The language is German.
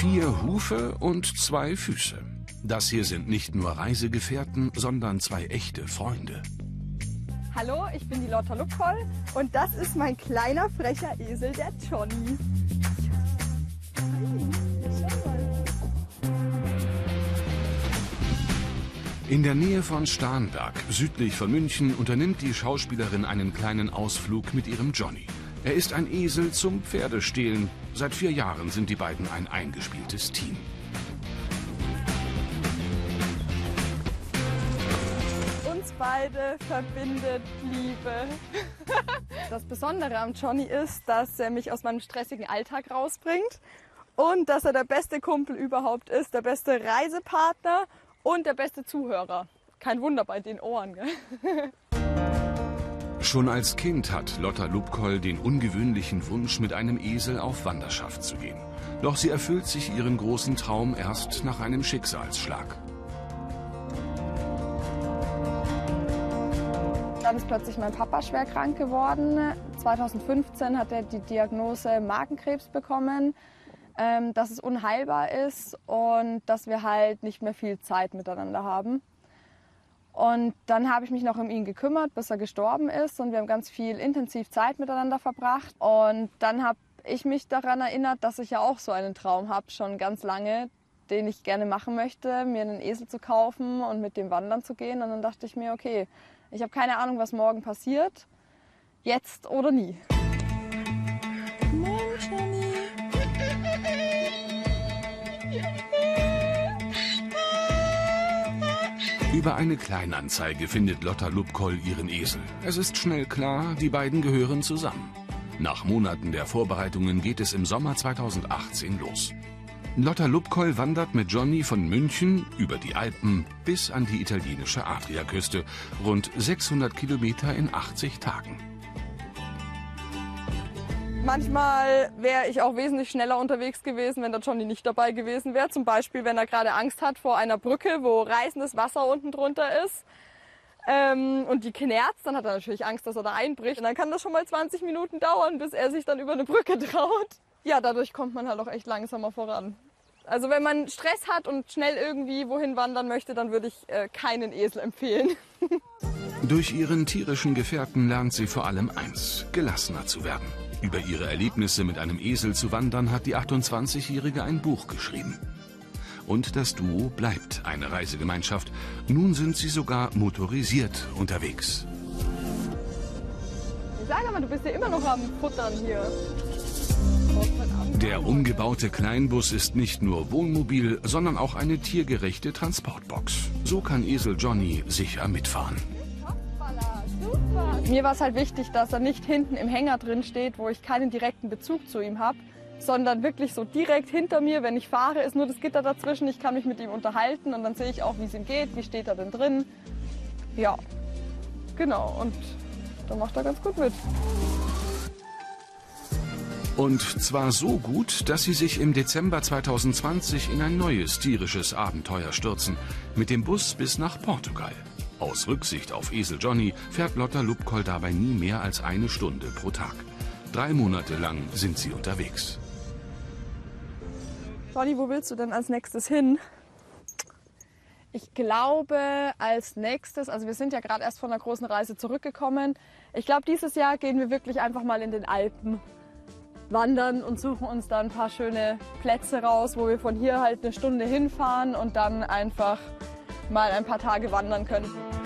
Vier Hufe und zwei Füße. Das hier sind nicht nur Reisegefährten, sondern zwei echte Freunde. Hallo, ich bin die Lotta Lupkoll und das ist mein kleiner frecher Esel, der Johnny. In der Nähe von Starnberg, südlich von München, unternimmt die Schauspielerin einen kleinen Ausflug mit ihrem Johnny. Er ist ein Esel zum Pferdestehlen. Seit vier Jahren sind die beiden ein eingespieltes Team. Uns beide verbindet Liebe. Das Besondere am Johnny ist, dass er mich aus meinem stressigen Alltag rausbringt und dass er der beste Kumpel überhaupt ist, der beste Reisepartner und der beste Zuhörer. Kein Wunder bei den Ohren, gell? Schon als Kind hat Lotta Lubkoll den ungewöhnlichen Wunsch, mit einem Esel auf Wanderschaft zu gehen. Doch sie erfüllt sich ihren großen Traum erst nach einem Schicksalsschlag. Dann ist plötzlich mein Papa schwer krank geworden. 2015 hat er die Diagnose Magenkrebs bekommen ähm, dass es unheilbar ist und dass wir halt nicht mehr viel Zeit miteinander haben. Und dann habe ich mich noch um ihn gekümmert, bis er gestorben ist und wir haben ganz viel intensiv Zeit miteinander verbracht. Und dann habe ich mich daran erinnert, dass ich ja auch so einen Traum habe, schon ganz lange, den ich gerne machen möchte, mir einen Esel zu kaufen und mit dem wandern zu gehen. Und dann dachte ich mir, okay, ich habe keine Ahnung, was morgen passiert, jetzt oder nie. Über eine Kleinanzeige findet Lotta Lubkoll ihren Esel. Es ist schnell klar, die beiden gehören zusammen. Nach Monaten der Vorbereitungen geht es im Sommer 2018 los. Lotta Lubkoll wandert mit Johnny von München über die Alpen bis an die italienische Adriaküste, rund 600 Kilometer in 80 Tagen. Manchmal wäre ich auch wesentlich schneller unterwegs gewesen, wenn der Johnny nicht dabei gewesen wäre. Zum Beispiel, wenn er gerade Angst hat vor einer Brücke, wo reißendes Wasser unten drunter ist. Ähm, und die knerzt, dann hat er natürlich Angst, dass er da einbricht. Und dann kann das schon mal 20 Minuten dauern, bis er sich dann über eine Brücke traut. Ja, dadurch kommt man halt auch echt langsamer voran. Also wenn man Stress hat und schnell irgendwie wohin wandern möchte, dann würde ich äh, keinen Esel empfehlen. Durch ihren tierischen Gefährten lernt sie vor allem eins, gelassener zu werden. Über ihre Erlebnisse mit einem Esel zu wandern hat die 28-Jährige ein Buch geschrieben. Und das Duo bleibt eine Reisegemeinschaft. Nun sind sie sogar motorisiert unterwegs. Sag mal, du bist ja immer noch am Futtern hier. Der umgebaute Kleinbus ist nicht nur Wohnmobil, sondern auch eine tiergerechte Transportbox. So kann Esel Johnny sicher mitfahren. Mir war es halt wichtig, dass er nicht hinten im Hänger drin steht, wo ich keinen direkten Bezug zu ihm habe, sondern wirklich so direkt hinter mir. Wenn ich fahre, ist nur das Gitter dazwischen. Ich kann mich mit ihm unterhalten und dann sehe ich auch, wie es ihm geht, wie steht er denn drin. Ja, genau. Und da macht er ganz gut mit. Und zwar so gut, dass sie sich im Dezember 2020 in ein neues tierisches Abenteuer stürzen. Mit dem Bus bis nach Portugal. Aus Rücksicht auf Esel Johnny fährt Lotta Lubkoll dabei nie mehr als eine Stunde pro Tag. Drei Monate lang sind sie unterwegs. Johnny, wo willst du denn als nächstes hin? Ich glaube, als nächstes, also wir sind ja gerade erst von einer großen Reise zurückgekommen. Ich glaube, dieses Jahr gehen wir wirklich einfach mal in den Alpen wandern und suchen uns da ein paar schöne Plätze raus, wo wir von hier halt eine Stunde hinfahren und dann einfach mal ein paar Tage wandern können.